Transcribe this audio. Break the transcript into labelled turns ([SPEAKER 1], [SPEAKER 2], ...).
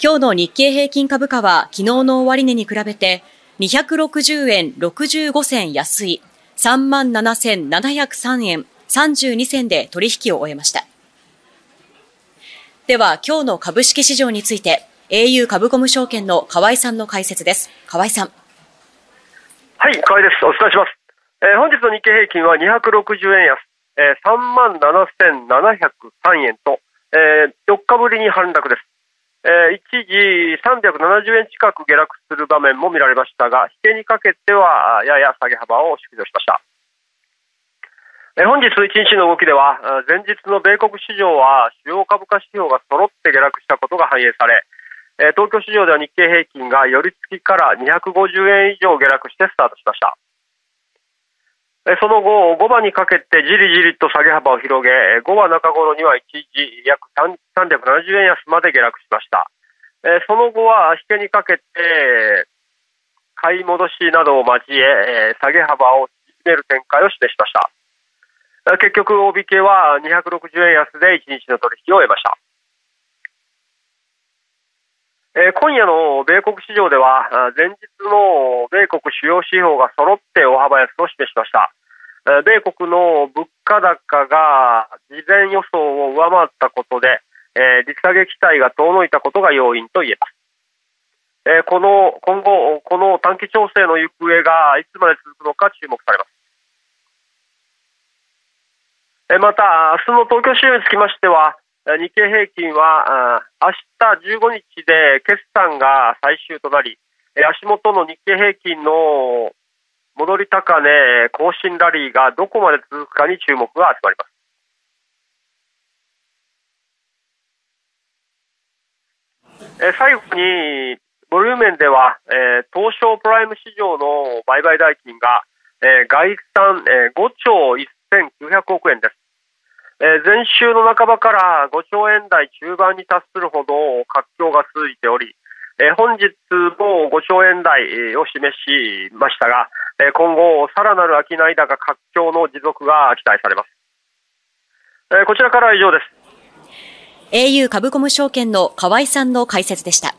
[SPEAKER 1] 今日の日経平均株価は昨日の終値に比べて260円65銭安い37,703円32銭で取引を終えました。では今日の株式市場について au 株コム証券の河合さんの解説です。河合さん。
[SPEAKER 2] はい、河合です。お伝えします。えー、本日の日経平均は260円安、えー、37,703円と、えー、4日ぶりに反落です。えー、一時370円近く下落する場面も見られましたが、引けにかけてはやや下げ幅を縮小しました。えー、本日1日の動きでは、前日の米国市場は主要株価指標が揃って下落したことが反映され、えー、東京市場では日経平均が寄り付きから250円以上下落してスタートしました。その後、5番にかけてじりじりと下げ幅を広げ、5番中頃には一時約370円安まで下落しました。その後は引けにかけて、買い戻しなどを交え、下げ幅を縮める展開を示しました。結局、大引けは260円安で1日の取引を終えました。え今夜の米国市場では、前日の米国主要指標が揃って大幅安を示しました。米国の物価高が事前予想を上回ったことで、えー、利下げ期待が遠のいたことが要因と言えます。えー、この今後、この短期調整の行方がいつまで続くのか注目されます。えー、また、明日の東京市場につきましては、日経平均は明日15日で決算が最終となり、足元の日経平均の戻り高値更新ラリーがどこまで続くかに注目が集まります。え最後に、ボリューム面では、え、東証プライム市場の売買代金が、え、概算、え、5兆1900億円です。えー、前週の半ばから5兆円台中盤に達するほど活況が続いており、えー、本日も5兆円台を示しましたが、えー、今後、さらなる商い高活況の持続が期待されます。えー、こちらからは以上です。
[SPEAKER 1] au 株コム証券の河合さんの解説でした。